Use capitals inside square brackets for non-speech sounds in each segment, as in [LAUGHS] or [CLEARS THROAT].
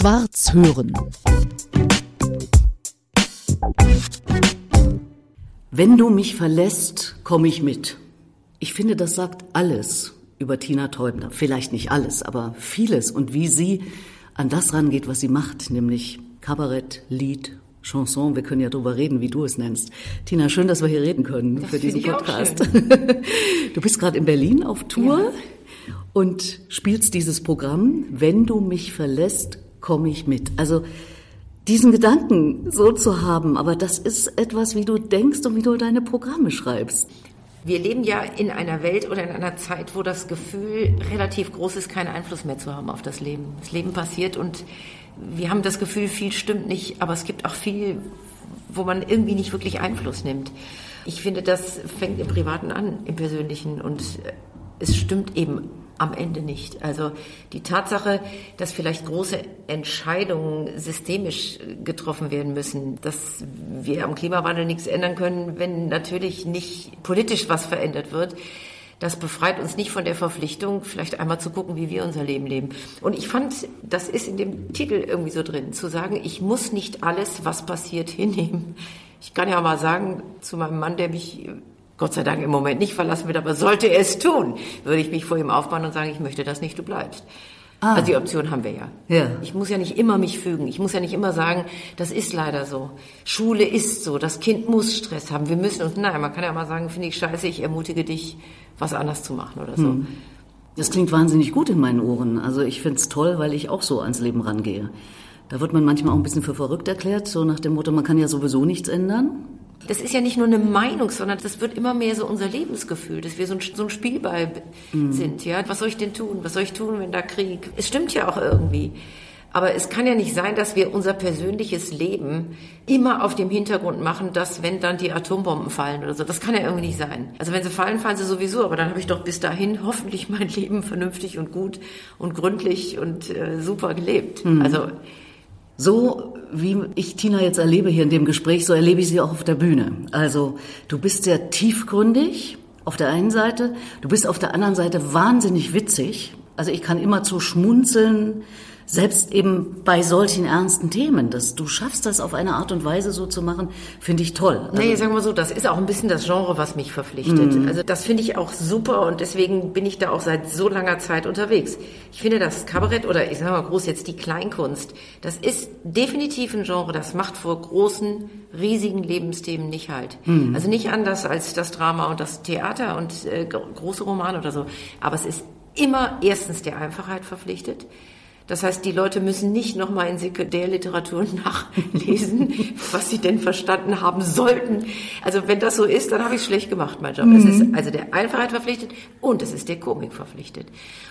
Schwarz hören. Wenn du mich verlässt, komme ich mit. Ich finde, das sagt alles über Tina Teubner. Vielleicht nicht alles, aber vieles und wie sie an das rangeht, was sie macht, nämlich Kabarett, Lied, Chanson. Wir können ja drüber reden, wie du es nennst. Tina, schön, dass wir hier reden können Das für diesen Podcast. [LAUGHS] Du bist gerade in Berlin auf Tour und spielst dieses Programm. Wenn du mich verlässt, komme ich mit. Also diesen Gedanken so zu haben, aber das ist etwas, wie du denkst und wie du deine Programme schreibst. Wir leben ja in einer Welt oder in einer Zeit, wo das Gefühl relativ groß ist, keinen Einfluss mehr zu haben auf das Leben. Das Leben passiert und wir haben das Gefühl, viel stimmt nicht, aber es gibt auch viel, wo man irgendwie nicht wirklich Einfluss nimmt. Ich finde, das fängt im Privaten an, im Persönlichen und es stimmt eben am Ende nicht. Also die Tatsache, dass vielleicht große Entscheidungen systemisch getroffen werden müssen, dass wir am Klimawandel nichts ändern können, wenn natürlich nicht politisch was verändert wird, das befreit uns nicht von der Verpflichtung, vielleicht einmal zu gucken, wie wir unser Leben leben. Und ich fand, das ist in dem Titel irgendwie so drin, zu sagen, ich muss nicht alles, was passiert, [LAUGHS] hinnehmen. Ich kann ja mal sagen zu meinem Mann, der mich Gott sei Dank im Moment nicht verlassen wird, aber sollte er es tun, würde ich mich vor ihm aufbauen und sagen, ich möchte das nicht, du bleibst. Ah. Also die Option haben wir ja. Ja. Ich muss ja nicht immer mich fügen. Ich muss ja nicht immer sagen, das ist leider so. Schule ist so. Das Kind muss Stress haben. Wir müssen uns, nein, man kann ja mal sagen, finde ich scheiße, ich ermutige dich, was anders zu machen oder so. Das klingt wahnsinnig gut in meinen Ohren. Also ich find's toll, weil ich auch so ans Leben rangehe. Da wird man manchmal auch ein bisschen für verrückt erklärt, so nach dem Motto, man kann ja sowieso nichts ändern. Das ist ja nicht nur eine Meinung, sondern das wird immer mehr so unser Lebensgefühl, dass wir so ein, so ein Spielball b- sind. Ja, was soll ich denn tun? Was soll ich tun, wenn da Krieg? Es stimmt ja auch irgendwie. Aber es kann ja nicht sein, dass wir unser persönliches Leben immer auf dem Hintergrund machen, dass wenn dann die Atombomben fallen oder so, das kann ja irgendwie nicht sein. Also wenn sie fallen, fallen sie sowieso, aber dann habe ich doch bis dahin hoffentlich [LAUGHS] mein Leben vernünftig und gut und gründlich und äh, super gelebt. Also So wie ich Tina jetzt erlebe hier in dem Gespräch, so erlebe ich sie auch auf der Bühne. Also du bist sehr tiefgründig auf der einen Seite, du bist auf der anderen Seite wahnsinnig witzig. Also ich kann immer zu schmunzeln, selbst eben bei solchen ernsten Themen. Dass du schaffst das auf eine Art und Weise so zu machen, finde ich toll. Also, Nee, sagen wir so, das ist auch ein bisschen das Genre, was mich verpflichtet. Also das finde ich auch super und deswegen bin ich da auch seit so langer Zeit unterwegs. Ich finde das Kabarett oder ich sage mal groß jetzt die Kleinkunst, das ist definitiv ein Genre, das macht vor großen, riesigen Lebensthemen nicht halt. Also nicht anders als das Drama und das Theater und äh, gro- große Romane oder so. Aber es ist immer erstens der Einfachheit verpflichtet. Das heißt, die Leute müssen nicht nochmal in Sekundärliteratur [LAUGHS] nachlesen, was sie denn verstanden haben sollten. Also wenn das so ist, dann habe ich es schlecht gemacht, mein Job. Es ist also der Einfachheit verpflichtet und es ist der Komik verpflichtet.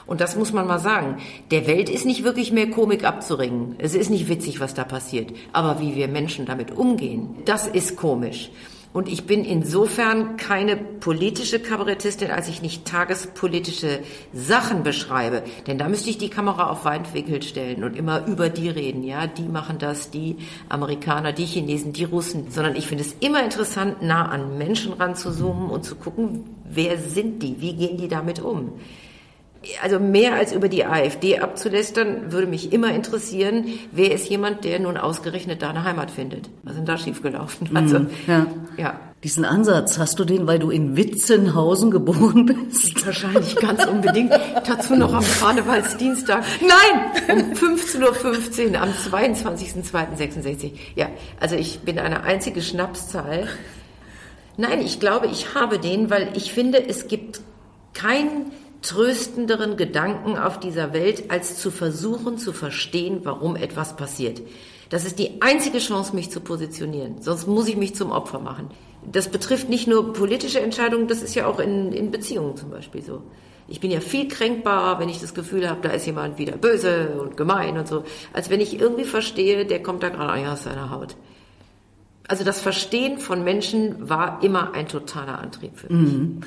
Und das muss man mal sagen. Der Welt ist nicht wirklich mehr Komik abzuringen. Es ist nicht witzig, was da passiert. Aber wie wir Menschen damit umgehen, das ist komisch. Und ich bin insofern keine politische Kabarettistin, als ich nicht tagespolitische Sachen beschreibe. Denn da müsste ich die Kamera auf Weitwinkel stellen und immer über die reden. Ja, die machen das, die Amerikaner, die Chinesen, die Russen. Sondern ich finde es immer interessant, nah an Menschen ranzuzoomen und zu gucken, wer sind die? Wie gehen die damit um? Also mehr als über die AfD abzulästern, würde mich immer interessieren, wer ist jemand, der nun ausgerechnet da eine Heimat findet? Was ist denn da schiefgelaufen? Also, ja. ja. Diesen Ansatz hast du den, weil du in Witzenhausen geboren bist? Wahrscheinlich ganz unbedingt. Dazu noch am Karnevalsdienstag. Nein! Um 15.15 Uhr am 22.02.66. Ja, also ich bin eine einzige Schnapszahl. Nein, ich glaube, ich habe den, weil ich finde, es gibt keinen tröstenderen Gedanken auf dieser Welt, als zu versuchen zu verstehen, warum etwas passiert. Das ist die einzige Chance, mich zu positionieren. Sonst muss ich mich zum Opfer machen. Das betrifft nicht nur politische Entscheidungen, das ist ja auch in, in Beziehungen zum Beispiel so. Ich bin ja viel kränkbarer, wenn ich das Gefühl habe, da ist jemand wieder böse und gemein und so, als wenn ich irgendwie verstehe, der kommt da gerade aus seiner Haut. Also das Verstehen von Menschen war immer ein totaler Antrieb für mich.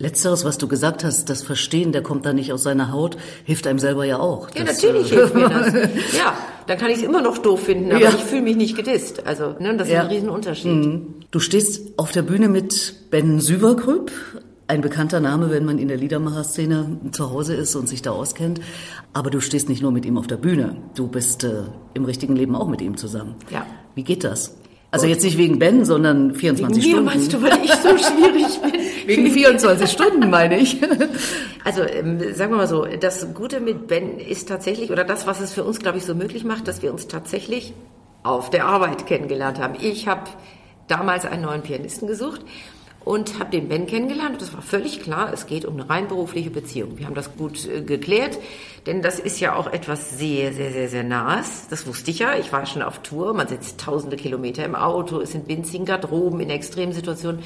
Letzteres, was du gesagt hast, das Verstehen, der kommt da nicht aus seiner Haut, hilft einem selber ja auch. Ja, Das, natürlich äh, hilft mir das. [LAUGHS] Ja, dann kann ich es immer noch doof finden, aber Ja. ich fühle mich nicht gedisst. Also, ne, das ist Ja. ein Riesenunterschied. Du stehst auf der Bühne mit Ben Süverkrüpp ein bekannter Name, wenn man in der Liedermacher-Szene zu Hause ist und sich da auskennt. Aber du stehst nicht nur mit ihm auf der Bühne, du bist äh, im richtigen Leben auch mit ihm zusammen. Ja. Wie geht das? Also jetzt nicht wegen Ben, sondern 24 wegen Stunden. Mir meinst du, weil ich so schwierig bin? [LAUGHS] Wegen 24 Stunden meine ich. [LAUGHS] Also ähm, sagen wir mal so, das Gute mit Ben ist tatsächlich, oder das, was es für uns, glaube ich, so möglich macht, dass wir uns tatsächlich auf der Arbeit kennengelernt haben. Ich habe damals einen neuen Pianisten gesucht und habe den Ben kennengelernt. Und das war völlig klar, es geht um eine rein berufliche Beziehung. Wir haben das gut äh, geklärt, denn das ist ja auch etwas sehr, sehr, sehr, sehr Nahes. Das wusste ich ja. Ich war schon auf Tour. Man sitzt tausende Kilometer im Auto, ist in winzigen Garderoben, in Extremsituationen.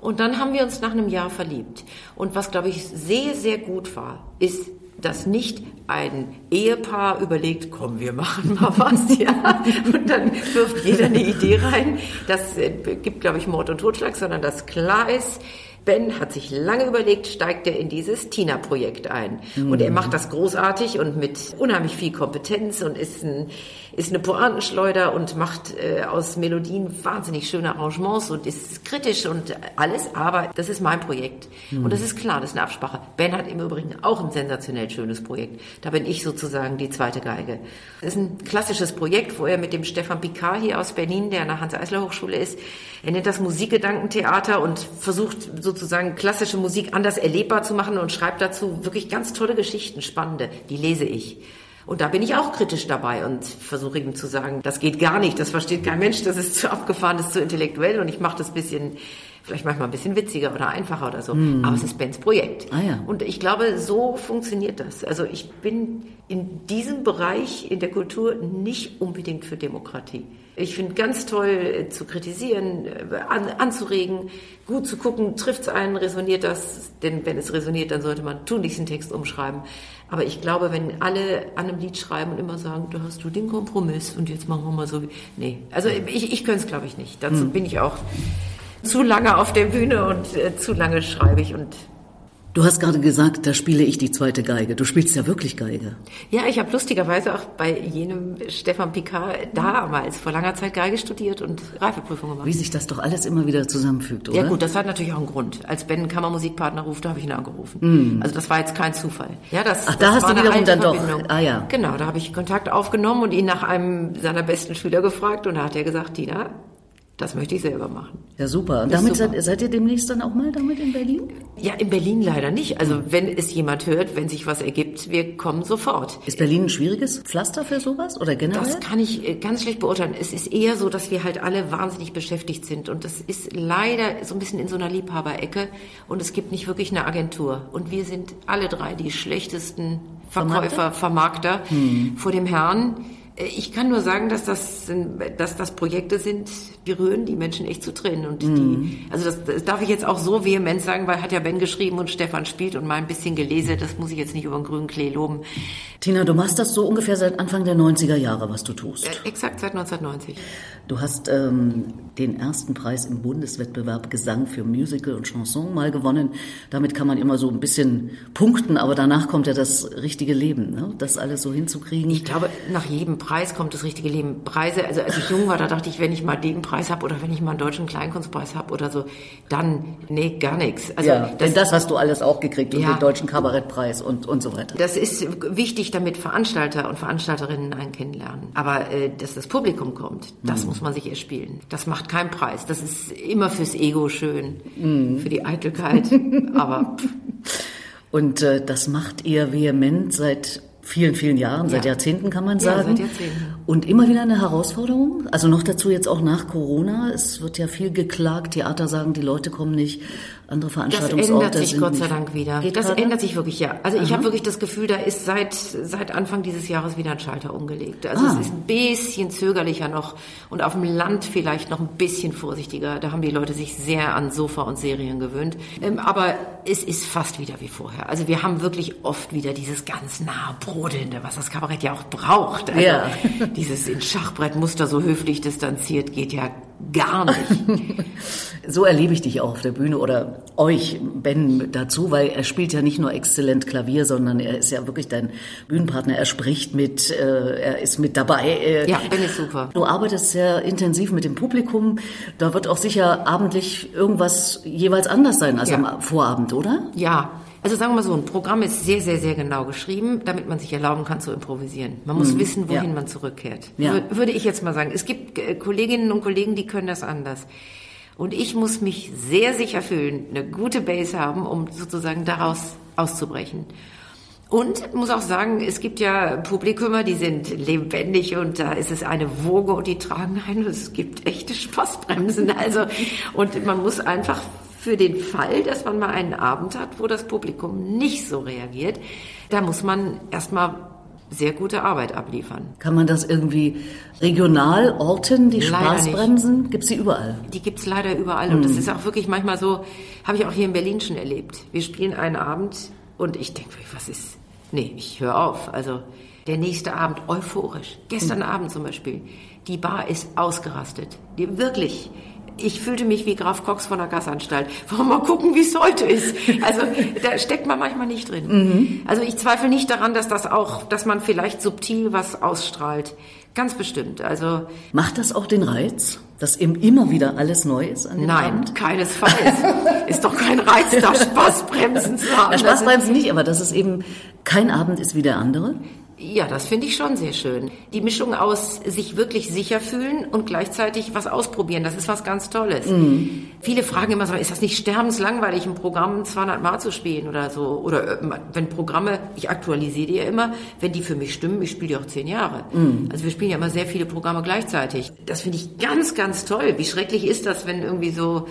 Und dann haben wir uns nach einem Jahr verliebt. Und was, glaube ich, sehr, sehr gut war, ist, dass nicht ein Ehepaar überlegt, komm, wir machen mal was, [LAUGHS] ja, und dann wirft jeder eine Idee rein. Das äh, gibt, glaube ich, Mord und Totschlag, sondern dass klar ist, Ben hat sich lange überlegt, steigt er in dieses Tina-Projekt ein. Mhm. Und er macht das großartig und mit unheimlich viel Kompetenz und ist, ein, ist eine Pointenschleuder und macht äh, aus Melodien wahnsinnig schöne Arrangements und ist kritisch und alles. Aber das ist mein Projekt. Mhm. Und das ist klar, das ist eine Absprache. Ben hat im Übrigen auch ein sensationell schönes Projekt. Da bin ich sozusagen die zweite Geige. Das ist ein klassisches Projekt, wo er mit dem Stefan Picard hier aus Berlin, der an der Hans-Eisler-Hochschule ist, er nennt das Musikgedankentheater und versucht so sozusagen klassische Musik anders erlebbar zu machen und schreibt dazu wirklich ganz tolle Geschichten, spannende, die lese ich. Und da bin ich auch kritisch dabei und versuche ihm zu sagen, das geht gar nicht, das versteht kein Mensch, das ist zu abgefahren, das ist zu intellektuell und ich mache das bisschen, vielleicht manchmal ein bisschen witziger oder einfacher oder so. Mm. Aber es ist Bens Projekt. Ah, ja. Und ich glaube, so funktioniert das. Also ich bin in diesem Bereich in der Kultur nicht unbedingt für Demokratie. Ich finde ganz toll äh, zu kritisieren, äh, an, anzuregen, gut zu gucken, trifft es einen, resoniert das, denn wenn es resoniert, dann sollte man tunlichst den Text umschreiben. Aber ich glaube, wenn alle an einem Lied schreiben und immer sagen, da hast du den Kompromiss und jetzt machen wir mal so. Nee, also ich, ich könnte es, glaube ich, nicht. Dazu hm. bin ich auch zu lange auf der Bühne und äh, zu lange schreibe ich und Du hast gerade gesagt, da spiele ich die zweite Geige. Du spielst ja wirklich Geige. Ja, ich habe lustigerweise auch bei jenem Stefan Picard damals vor langer Zeit Geige studiert und Reifeprüfung gemacht. Wie sich das doch alles immer wieder zusammenfügt, oder? Ja gut, das hat natürlich auch einen Grund. Als Ben Kammermusikpartner rufte, habe ich ihn angerufen. Mm. Also das war jetzt kein Zufall. Ja, das, Ach, da das hast du wiederum dann doch. Ah ja. Genau, da habe ich Kontakt aufgenommen und ihn nach einem seiner besten Schüler gefragt und da hat er gesagt, Tina, das möchte ich selber machen. Ja, super. Und damit super. Seid, seid, ihr demnächst dann auch mal damit in Berlin? Ja, in Berlin leider nicht. Also wenn es jemand hört, wenn sich was ergibt, wir kommen sofort. Ist Berlin ein schwieriges Pflaster für sowas oder generell? Das kann ich äh, ganz schlecht beurteilen. Es ist eher so, dass wir halt alle wahnsinnig beschäftigt sind. Und das ist leider so ein bisschen in so einer Liebhaberecke. Und es gibt nicht wirklich eine Agentur. Und wir sind alle drei die schlechtesten Verkäufer, Vermarkter, Vermarkter hm. vor dem Herrn. Äh, ich kann nur sagen, dass das, dass das Projekte sind, die rühren die Menschen echt zu Tränen. Und mhm. die, also das, das, darf ich jetzt auch so vehement sagen, weil hat ja Ben geschrieben und Stefan spielt und mal ein bisschen gelesen. Das muss ich jetzt nicht über den grünen Klee loben. Tina, du machst das so ungefähr seit Anfang der 90er Jahre, was du tust. Äh, exakt, seit 1990. Du hast ähm, den ersten Preis im Bundeswettbewerb Gesang für Musical und Chanson mal gewonnen. Damit kann man immer so ein bisschen punkten, aber danach kommt ja das richtige Leben, ne? das alles so hinzukriegen. Ich glaube, nach jedem Preis kommt das richtige Leben. Preise, also als ich jung war, da dachte ich, wenn ich mal den Preis habe oder wenn ich mal einen deutschen Kleinkunstpreis habe oder so, dann, nee, gar nichts. Also ja, das, denn das hast du alles auch gekriegt und ja, den deutschen Kabarettpreis und, und so weiter. Das ist wichtig, damit Veranstalter und Veranstalterinnen einen kennenlernen. Aber äh, dass das Publikum kommt, das mhm. muss man sich erspielen. Das macht keinen Preis. Das ist immer fürs Ego schön, mhm. für die Eitelkeit. [LAUGHS] aber und äh, das macht ihr vehement seit vielen, vielen Jahren, ja. seit Jahrzehnten kann man sagen. Ja, seit Jahrzehnten. Und immer wieder eine Herausforderung. Also noch dazu jetzt auch nach Corona. Es wird ja viel geklagt. Theater sagen, die Leute kommen nicht andere Veranstaltungsorte. Das ändert sich Gott sei Dank wieder. Das gerade? ändert sich wirklich, ja. Also Aha. ich habe wirklich das Gefühl, da ist seit, seit Anfang dieses Jahres wieder ein Schalter umgelegt. Also ah. es ist ein bisschen zögerlicher noch und auf dem Land vielleicht noch ein bisschen vorsichtiger. Da haben die Leute sich sehr an Sofa und Serien gewöhnt. Ähm, aber es ist fast wieder wie vorher. Also wir haben wirklich oft wieder dieses ganz nah brodelnde, was das Kabarett ja auch braucht. Also ja. dieses in Schachbrettmuster so höflich distanziert geht ja gar nicht. [LAUGHS] so erlebe ich dich auch auf der Bühne oder euch, Ben, dazu, weil er spielt ja nicht nur exzellent Klavier, sondern er ist ja wirklich dein Bühnenpartner. Er spricht mit, äh, er ist mit dabei. Äh, ja, Ben ist super. Du arbeitest sehr intensiv mit dem Publikum. Da wird auch sicher abendlich irgendwas jeweils anders sein als ja. am Vorabend, oder? Ja, also sagen wir mal so, ein Programm ist sehr, sehr, sehr genau geschrieben, damit man sich erlauben kann zu improvisieren. Man muss mhm. wissen, wohin ja. man zurückkehrt. Ja. Würde ich jetzt mal sagen. Es gibt äh, Kolleginnen und Kollegen, die können das anders. Und ich muss mich sehr sicher fühlen, eine gute Base haben, um sozusagen daraus auszubrechen. Und muss auch sagen, es gibt ja Publikumer, die sind lebendig und da ist es eine Woge und die tragen ein. Es gibt echte Spaßbremsen. Also, und man muss einfach für den Fall, dass man mal einen Abend hat, wo das Publikum nicht so reagiert, da muss man erstmal sehr gute Arbeit abliefern. Kann man das irgendwie regional orten, die leider Spaßbremsen? Gibt es die überall? Die gibt es leider überall. Mhm. Und das hm. ist auch wirklich manchmal so, habe ich auch hier in Berlin schon erlebt. Wir spielen einen Abend und ich denke, was ist? Nee, ich höre auf. Also der nächste Abend euphorisch. Gestern mhm. Abend zum Beispiel. Die Bar ist ausgerastet. Die, wirklich ich fühlte mich wie Graf Cox von der Gasanstalt. Wollen wir mal gucken, wie es heute ist. Also da steckt man manchmal nicht drin. Mhm. Also ich zweifle nicht daran, dass das auch, dass man vielleicht subtil was ausstrahlt. Ganz bestimmt. Also macht das auch den Reiz, dass eben immer wieder alles neu ist an dem Nein, Abend? keinesfalls. [LAUGHS] ist doch kein Reiz, da Spaßbremsen zu haben. Na, Spaßbremsen nicht, aber dass es eben kein Abend ist wie der andere. Ja, das finde ich schon sehr schön. Die Mischung aus sich wirklich sicher fühlen und gleichzeitig was ausprobieren, das ist was ganz Tolles. Mhm. Viele fragen immer so, ist das nicht sterbenslangweilig, ein Programm 200 Mal zu spielen oder so? Oder äh, wenn Programme, ich aktualisiere die ja immer, wenn die für mich stimmen, ich spiele die auch zehn Jahre. Mhm. Also wir spielen ja immer sehr viele Programme gleichzeitig. Das finde ich ganz, ganz toll. Wie schrecklich ist das, wenn irgendwie so,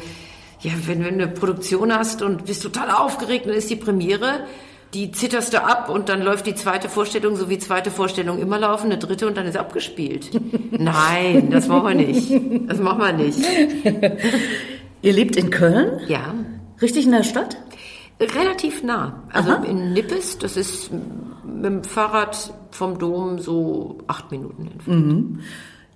ja, wenn, wenn du eine Produktion hast und bist total aufgeregt, dann ist die Premiere die zitterst du ab und dann läuft die zweite Vorstellung, so wie zweite Vorstellung immer laufen, eine dritte und dann ist abgespielt. [LAUGHS] Nein, das machen wir nicht. Das machen wir nicht. [LAUGHS] Ihr lebt in Köln? Ja. Richtig in der Stadt? Relativ nah. Also Aha. in Nippes, das ist mit dem Fahrrad vom Dom so acht Minuten entfernt. Mhm.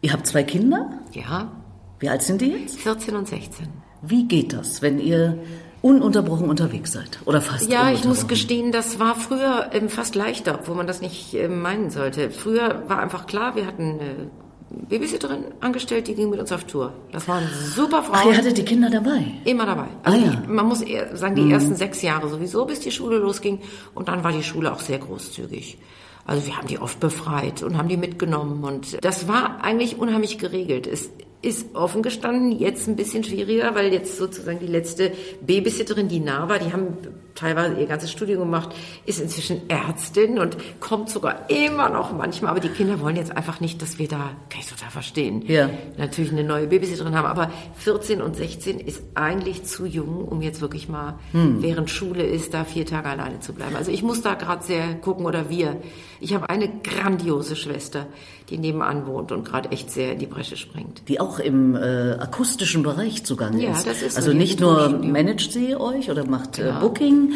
Ihr habt zwei Kinder? Ja. Wie alt sind die jetzt? 14 und 16. Wie geht das, wenn ihr ununterbrochen unterwegs seid oder fast. Ja, ich muss gestehen, das war früher ähm, fast leichter, wo man das nicht äh, meinen sollte. Früher war einfach klar, wir hatten eine Babysitterin angestellt, die ging mit uns auf Tour. Das waren super Frauen. Ach, ihr hattet die Kinder dabei? Immer dabei. Also ah, ja. die, man muss eher sagen, die mhm. ersten sechs Jahre sowieso, bis die Schule losging. Und dann war die Schule auch sehr großzügig. Also wir haben die oft befreit und haben die mitgenommen und das war eigentlich unheimlich geregelt. Es ist offen gestanden, jetzt ein bisschen schwieriger, weil jetzt sozusagen die letzte Babysitterin, die nah war, die haben teilweise ihr ganzes Studium gemacht, ist inzwischen Ärztin und kommt sogar immer noch manchmal, aber die Kinder wollen jetzt einfach nicht, dass wir da, kann ich total verstehen, ja. natürlich eine neue Babysitterin haben, aber 14 und 16 ist eigentlich zu jung, um jetzt wirklich mal, hm. während Schule ist, da vier Tage alleine zu bleiben. Also ich muss da gerade sehr gucken oder wir. Ich habe eine grandiose Schwester, die nebenan wohnt und gerade echt sehr in die Bresche springt. Die auch im äh, akustischen Bereich zugange ja, ist. Das ist also so nicht nur managt sie euch oder macht äh, genau. äh, Booking.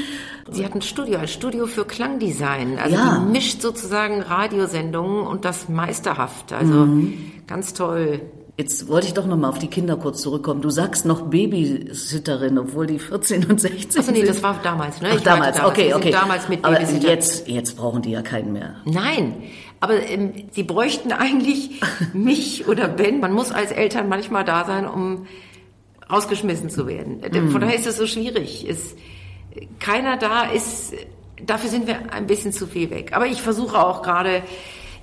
Sie hat ein Studio, ein Studio für Klangdesign. Also ja. die mischt sozusagen Radiosendungen und das meisterhaft. Also mhm. ganz toll. Jetzt wollte ich doch noch mal auf die Kinder kurz zurückkommen. Du sagst noch Babysitterin, obwohl die 14 und 16 Achso, nee, das war damals, ne? Ach, damals, damals, okay, okay. damals mit Aber jetzt, jetzt brauchen die ja keinen mehr. Nein, aber ähm, sie bräuchten eigentlich [LAUGHS] mich oder Ben. Man muss als Eltern manchmal da sein, um rausgeschmissen zu werden. Mm. Von daher ist es so schwierig. Es, keiner da ist, dafür sind wir ein bisschen zu viel weg. Aber ich versuche auch gerade,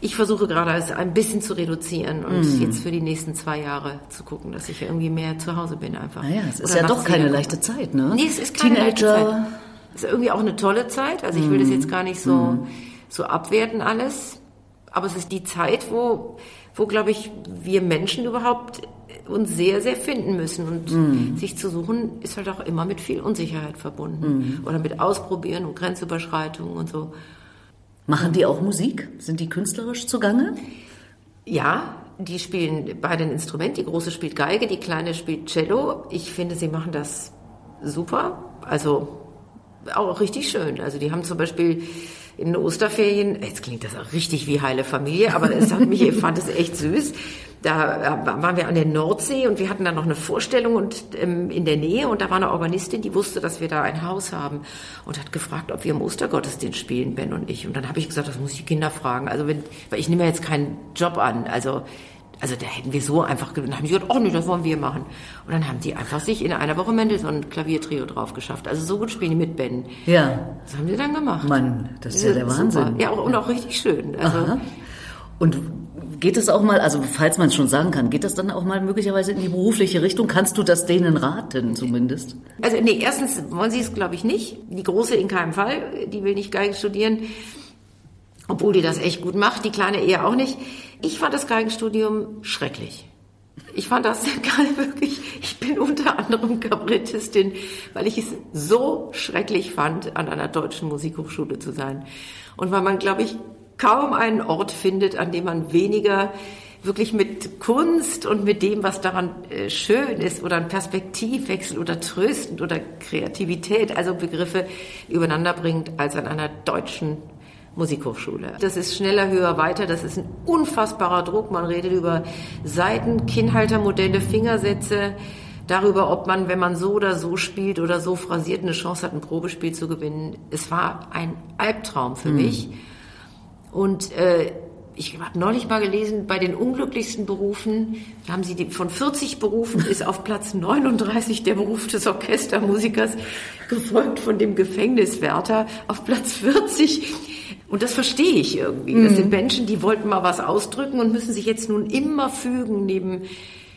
ich versuche gerade es ein bisschen zu reduzieren und mm. jetzt für die nächsten zwei Jahre zu gucken, dass ich irgendwie mehr zu Hause bin einfach. Naja, es ist Oder ja doch keine leichte Zeit, ne? Nee, es ist keine Teenager. leichte Zeit. Es ist irgendwie auch eine tolle Zeit. Also ich will das mm. jetzt gar nicht so, mm. so abwerten alles. Aber es ist die Zeit, wo, wo glaube ich, wir Menschen überhaupt uns sehr, sehr finden müssen. Und mm. sich zu suchen, ist halt auch immer mit viel Unsicherheit verbunden. Mm. Oder mit Ausprobieren und Grenzüberschreitungen und so. Machen die auch Musik? Sind die künstlerisch zugange? Ja, die spielen beide ein Instrument. Die große spielt Geige, die kleine spielt Cello. Ich finde, sie machen das super. Also auch richtig schön. Also die haben zum Beispiel in den Osterferien, jetzt klingt das auch richtig wie heile Familie, aber es hat mich, ich fand es echt süß. Da waren wir an der Nordsee und wir hatten dann noch eine Vorstellung und ähm, in der Nähe und da war eine Organistin, die wusste, dass wir da ein Haus haben und hat gefragt, ob wir im Ostergottesdienst spielen, Ben und ich. Und dann habe ich gesagt, das muss ich die Kinder fragen. Also wenn, weil ich nehme jetzt keinen Job an. Also also da hätten wir so einfach, dann haben sie gesagt, oh nee, das wollen wir machen. Und dann haben die einfach sich in einer Woche Mendelssohn Klaviertrio drauf geschafft. Also so gut spielen die mit Ben. Ja. Das haben sie dann gemacht. Mann, das ist ja, der Wahnsinn. Super. Ja, und auch richtig schön. Also Aha. Und geht das auch mal, also falls man es schon sagen kann, geht das dann auch mal möglicherweise in die berufliche Richtung? Kannst du das denen raten zumindest? Also nee, erstens wollen sie es, glaube ich, nicht. Die Große in keinem Fall, die will nicht Geige studieren. Obwohl die das echt gut macht, die Kleine eher auch nicht. Ich fand das Geigenstudium schrecklich. Ich fand das [LAUGHS] geil, wirklich. Ich bin unter anderem Kabarettistin, weil ich es so schrecklich fand, an einer deutschen Musikhochschule zu sein. Und weil man, glaube ich, kaum einen Ort findet, an dem man weniger wirklich mit Kunst und mit dem, was daran äh, schön ist oder ein Perspektivwechsel oder tröstend oder Kreativität, also Begriffe übereinander bringt, als an einer deutschen Musikhochschule. Das ist schneller, höher, weiter. Das ist ein unfassbarer Druck. Man redet über Seiten, Kinnhaltermodelle, Fingersätze, darüber, ob man, wenn man so oder so spielt oder so phrasiert, eine Chance hat, ein Probespiel zu gewinnen. Es war ein Albtraum für mhm. mich. Und äh, ich habe neulich mal gelesen, bei den unglücklichsten Berufen, haben sie die, von 40 Berufen ist auf Platz 39 der Beruf des Orchestermusikers, gefolgt von dem Gefängniswärter auf Platz 40 und das verstehe ich irgendwie. Das sind mhm. Menschen, die wollten mal was ausdrücken und müssen sich jetzt nun immer fügen neben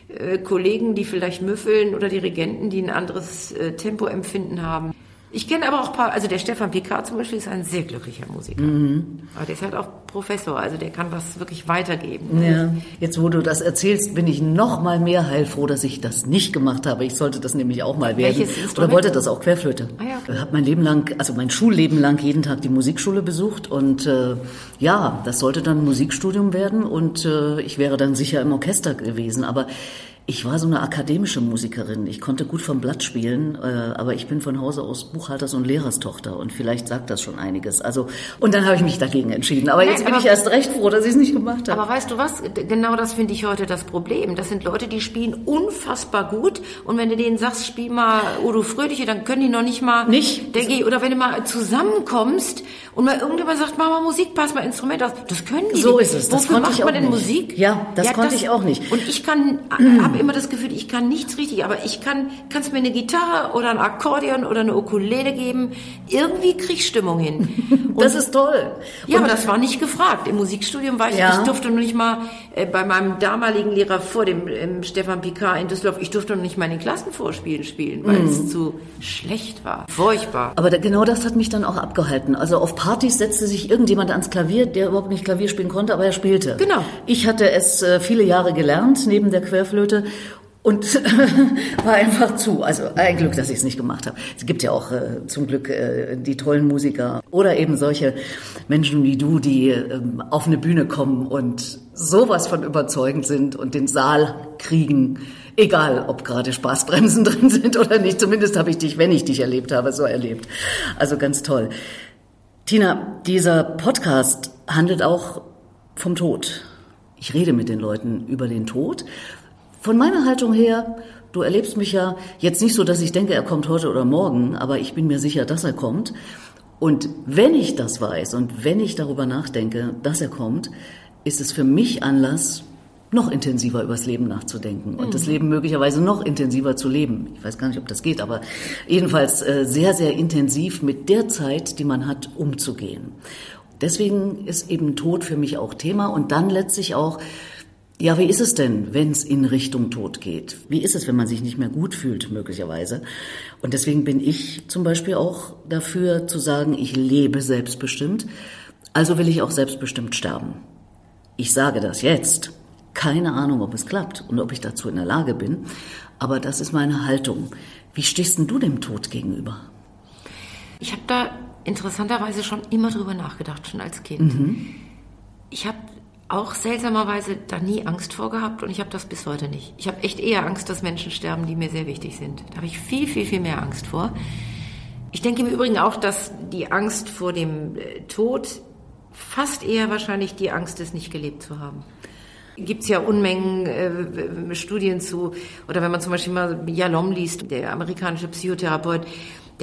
äh, Kollegen, die vielleicht müffeln oder Dirigenten, die ein anderes äh, Tempoempfinden haben. Ich kenne aber auch ein paar, also der Stefan Picard zum Beispiel ist ein sehr glücklicher Musiker. Mhm. Aber der ist halt auch Professor, also der kann was wirklich weitergeben. Ja, jetzt wo du das erzählst, bin ich noch mal mehr heilfroh, dass ich das nicht gemacht habe. Ich sollte das nämlich auch mal werden. Welches? Oder wollte das auch Querflöte. Ah, ja, okay. Ich habe mein Leben lang, also mein Schulleben lang jeden Tag die Musikschule besucht und äh, ja, das sollte dann ein Musikstudium werden und äh, ich wäre dann sicher im Orchester gewesen. Aber ich war so eine akademische Musikerin. Ich konnte gut vom Blatt spielen, äh, aber ich bin von Hause aus Buchhalters- und Lehrerstochter und vielleicht sagt das schon einiges. Also und dann habe ich mich dagegen entschieden. Aber Nein, jetzt bin aber, ich erst recht froh, dass ich es nicht gemacht habe. Aber weißt du was? Genau das finde ich heute das Problem. Das sind Leute, die spielen unfassbar gut und wenn du denen sagst, spiel mal Udo Fröhliche, dann können die noch nicht mal. Nicht. Denke oder wenn du mal zusammenkommst und mal irgendjemand sagt, mach mal Musik, pass mal Instrument aus, das können die. So ist es. Das Wofür macht man denn nicht. Musik? Ja, das ja, konnte das, ich auch nicht. Und ich kann [CLEARS THROAT] habe immer das Gefühl, ich kann nichts richtig, aber ich kann, kannst mir eine Gitarre oder ein Akkordeon oder eine Ukulele geben. Irgendwie krieg ich Stimmung hin. [LAUGHS] Und, das ist toll. Ja, und, aber das war nicht gefragt. Im Musikstudium war ich, ja. ich durfte noch nicht mal äh, bei meinem damaligen Lehrer vor dem ähm, Stefan Picard in Düsseldorf, ich durfte noch nicht mal in den Klassenvorspielen spielen, weil mm. es zu schlecht war. Furchtbar. Aber da, genau das hat mich dann auch abgehalten. Also auf Partys setzte sich irgendjemand ans Klavier, der überhaupt nicht Klavier spielen konnte, aber er spielte. Genau. Ich hatte es äh, viele Jahre gelernt, neben der Querflöte und [LAUGHS] war einfach zu. Also ein Glück, dass ich es nicht gemacht habe. Es gibt ja auch äh, zum Glück äh, die tollen Musiker oder eben solche Menschen wie du, die äh, auf eine Bühne kommen und sowas von überzeugend sind und den Saal kriegen, egal ob gerade Spaßbremsen [LAUGHS] drin sind oder nicht. Zumindest habe ich dich, wenn ich dich erlebt habe, so erlebt. Also ganz toll. Tina, dieser Podcast handelt auch vom Tod. Ich rede mit den Leuten über den Tod, von meiner Haltung her, du erlebst mich ja jetzt nicht so, dass ich denke, er kommt heute oder morgen, aber ich bin mir sicher, dass er kommt. Und wenn ich das weiß und wenn ich darüber nachdenke, dass er kommt, ist es für mich Anlass, noch intensiver übers Leben nachzudenken und mhm. das Leben möglicherweise noch intensiver zu leben. Ich weiß gar nicht, ob das geht, aber jedenfalls äh, sehr, sehr intensiv mit der Zeit, die man hat, umzugehen. Deswegen ist eben Tod für mich auch Thema und dann letztlich auch ja, wie ist es denn, wenn es in Richtung Tod geht? Wie ist es, wenn man sich nicht mehr gut fühlt, möglicherweise? Und deswegen bin ich zum Beispiel auch dafür zu sagen, ich lebe selbstbestimmt, also will ich auch selbstbestimmt sterben. Ich sage das jetzt. Keine Ahnung, ob es klappt und ob ich dazu in der Lage bin, aber das ist meine Haltung. Wie stehst denn du dem Tod gegenüber? Ich habe da interessanterweise schon immer drüber nachgedacht, schon als Kind. Mhm. Ich habe auch seltsamerweise da nie Angst vor gehabt und ich habe das bis heute nicht. Ich habe echt eher Angst, dass Menschen sterben, die mir sehr wichtig sind. Da habe ich viel, viel, viel mehr Angst vor. Ich denke im Übrigen auch, dass die Angst vor dem äh, Tod fast eher wahrscheinlich die Angst ist, nicht gelebt zu haben. Gibt es ja Unmengen äh, Studien zu, oder wenn man zum Beispiel mal Jalom liest, der amerikanische Psychotherapeut,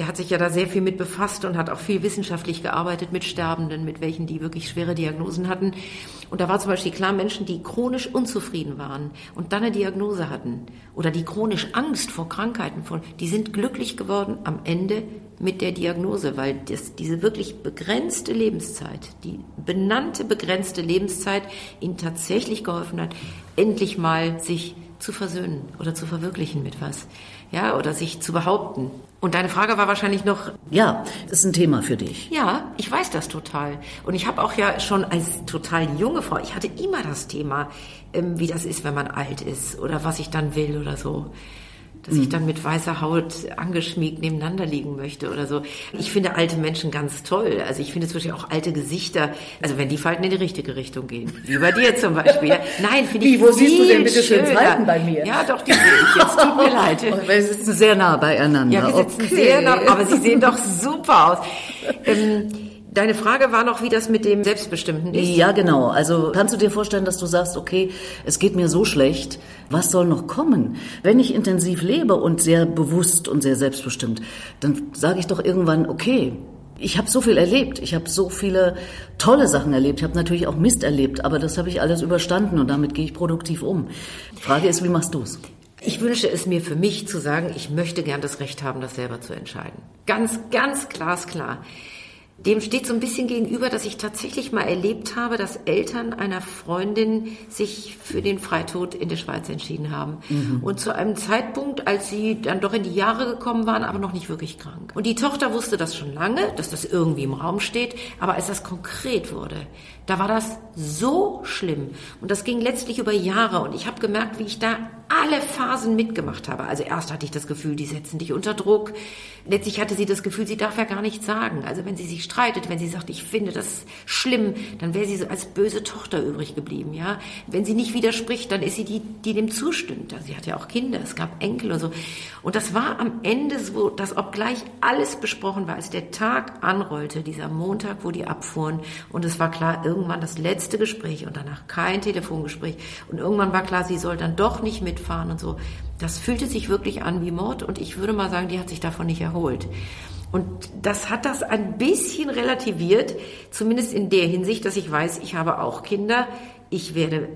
der hat sich ja da sehr viel mit befasst und hat auch viel wissenschaftlich gearbeitet mit Sterbenden, mit welchen, die wirklich schwere Diagnosen hatten. Und da war zum Beispiel klar, Menschen, die chronisch unzufrieden waren und dann eine Diagnose hatten oder die chronisch Angst vor Krankheiten von, die sind glücklich geworden am Ende mit der Diagnose, weil das, diese wirklich begrenzte Lebenszeit, die benannte begrenzte Lebenszeit ihnen tatsächlich geholfen hat, endlich mal sich zu versöhnen oder zu verwirklichen mit was, ja, oder sich zu behaupten. Und deine Frage war wahrscheinlich noch. Ja, das ist ein Thema für dich. Ja, ich weiß das total. Und ich habe auch ja schon als total junge Frau, ich hatte immer das Thema, ähm, wie das ist, wenn man alt ist oder was ich dann will oder so dass ich dann mit weißer Haut angeschmiegt nebeneinander liegen möchte oder so. Ich finde alte Menschen ganz toll. Also ich finde zum Beispiel auch alte Gesichter, also wenn die Falten in die richtige Richtung gehen, wie bei dir zum Beispiel. Nein, finde ich Wie, wo siehst du denn bitte schön Falten bei mir? Ja, doch, die sehe ich jetzt. Tut mir [LAUGHS] leid. Wir sitzen sehr nah beieinander. Ja, wir sitzen okay. sehr nah, aber sie sehen doch super aus. Ähm, Deine Frage war noch, wie das mit dem Selbstbestimmten ist. Ja, genau. Also kannst du dir vorstellen, dass du sagst, okay, es geht mir so schlecht, was soll noch kommen? Wenn ich intensiv lebe und sehr bewusst und sehr selbstbestimmt, dann sage ich doch irgendwann, okay, ich habe so viel erlebt, ich habe so viele tolle Sachen erlebt, ich habe natürlich auch Mist erlebt, aber das habe ich alles überstanden und damit gehe ich produktiv um. Die Frage ist, wie machst du's? Ich wünsche es mir für mich zu sagen, ich möchte gern das Recht haben, das selber zu entscheiden. Ganz, ganz glasklar dem steht so ein bisschen gegenüber, dass ich tatsächlich mal erlebt habe, dass Eltern einer Freundin sich für den Freitod in der Schweiz entschieden haben. Mhm. Und zu einem Zeitpunkt, als sie dann doch in die Jahre gekommen waren, aber noch nicht wirklich krank. Und die Tochter wusste das schon lange, dass das irgendwie im Raum steht, aber als das konkret wurde, da war das so schlimm. Und das ging letztlich über Jahre. Und ich habe gemerkt, wie ich da alle Phasen mitgemacht habe. Also erst hatte ich das Gefühl, die setzen dich unter Druck. Letztlich hatte sie das Gefühl, sie darf ja gar nichts sagen. Also wenn sie sich streitet, wenn sie sagt, ich finde das schlimm, dann wäre sie so als böse Tochter übrig geblieben, ja. Wenn sie nicht widerspricht, dann ist sie die, die dem zustimmt. Sie hat ja auch Kinder, es gab Enkel und so. Und das war am Ende so, dass obgleich alles besprochen war, als der Tag anrollte, dieser Montag, wo die abfuhren, und es war klar, irgendwann das letzte Gespräch und danach kein Telefongespräch. Und irgendwann war klar, sie soll dann doch nicht mitfahren und so. Das fühlte sich wirklich an wie Mord und ich würde mal sagen, die hat sich davon nicht erholt. Und das hat das ein bisschen relativiert, zumindest in der Hinsicht, dass ich weiß, ich habe auch Kinder. Ich werde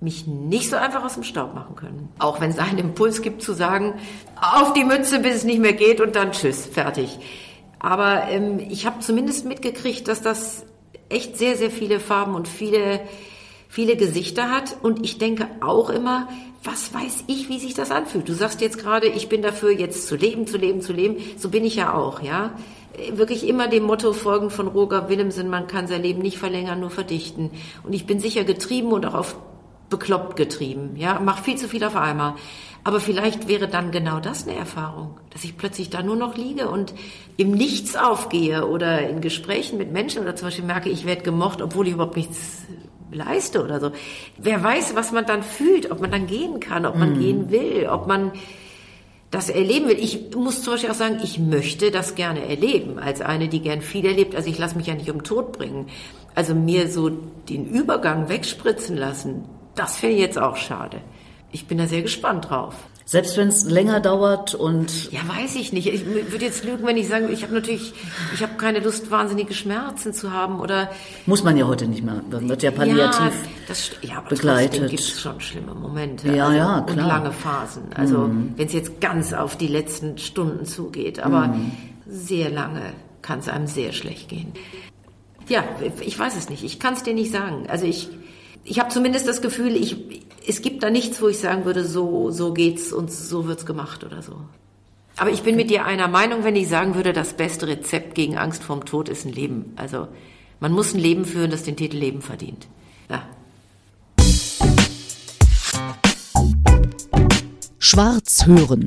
mich nicht so einfach aus dem Staub machen können. Auch wenn es einen Impuls gibt zu sagen, auf die Mütze, bis es nicht mehr geht und dann tschüss, fertig. Aber ähm, ich habe zumindest mitgekriegt, dass das echt sehr, sehr viele Farben und viele, viele Gesichter hat. Und ich denke auch immer, was weiß ich, wie sich das anfühlt? Du sagst jetzt gerade, ich bin dafür, jetzt zu leben, zu leben, zu leben. So bin ich ja auch, ja. Wirklich immer dem Motto folgen von Roger Willemsen, man kann sein Leben nicht verlängern, nur verdichten. Und ich bin sicher getrieben und auch auf bekloppt getrieben, ja. Mach viel zu viel auf einmal. Aber vielleicht wäre dann genau das eine Erfahrung, dass ich plötzlich da nur noch liege und im Nichts aufgehe oder in Gesprächen mit Menschen oder zum Beispiel merke, ich werde gemocht, obwohl ich überhaupt nichts leiste oder so. Wer weiß, was man dann fühlt, ob man dann gehen kann, ob man mm. gehen will, ob man das erleben will. Ich muss zum Beispiel auch sagen, ich möchte das gerne erleben, als eine, die gern viel erlebt. Also ich lasse mich ja nicht um Tod bringen. Also mir so den Übergang wegspritzen lassen, das finde ich jetzt auch schade ich bin da sehr gespannt drauf. Selbst wenn es länger dauert und ja, weiß ich nicht. Ich würde jetzt lügen, wenn ich sage, ich habe natürlich, ich habe keine Lust, wahnsinnige Schmerzen zu haben oder muss man ja heute nicht mehr. Man wird ja palliativ ja, das, ja, aber begleitet. gibt es schon schlimme Momente. Ja, also, ja, klar. Und lange Phasen. Also mhm. wenn es jetzt ganz auf die letzten Stunden zugeht, aber mhm. sehr lange kann es einem sehr schlecht gehen. Ja, ich weiß es nicht. Ich kann es dir nicht sagen. Also ich ich habe zumindest das Gefühl, ich, es gibt da nichts, wo ich sagen würde, so, so geht's und so wird's gemacht oder so. Aber ich bin mit dir einer Meinung, wenn ich sagen würde, das beste Rezept gegen Angst vorm Tod ist ein Leben. Also man muss ein Leben führen, das den Titel Leben verdient. Ja. Schwarz hören.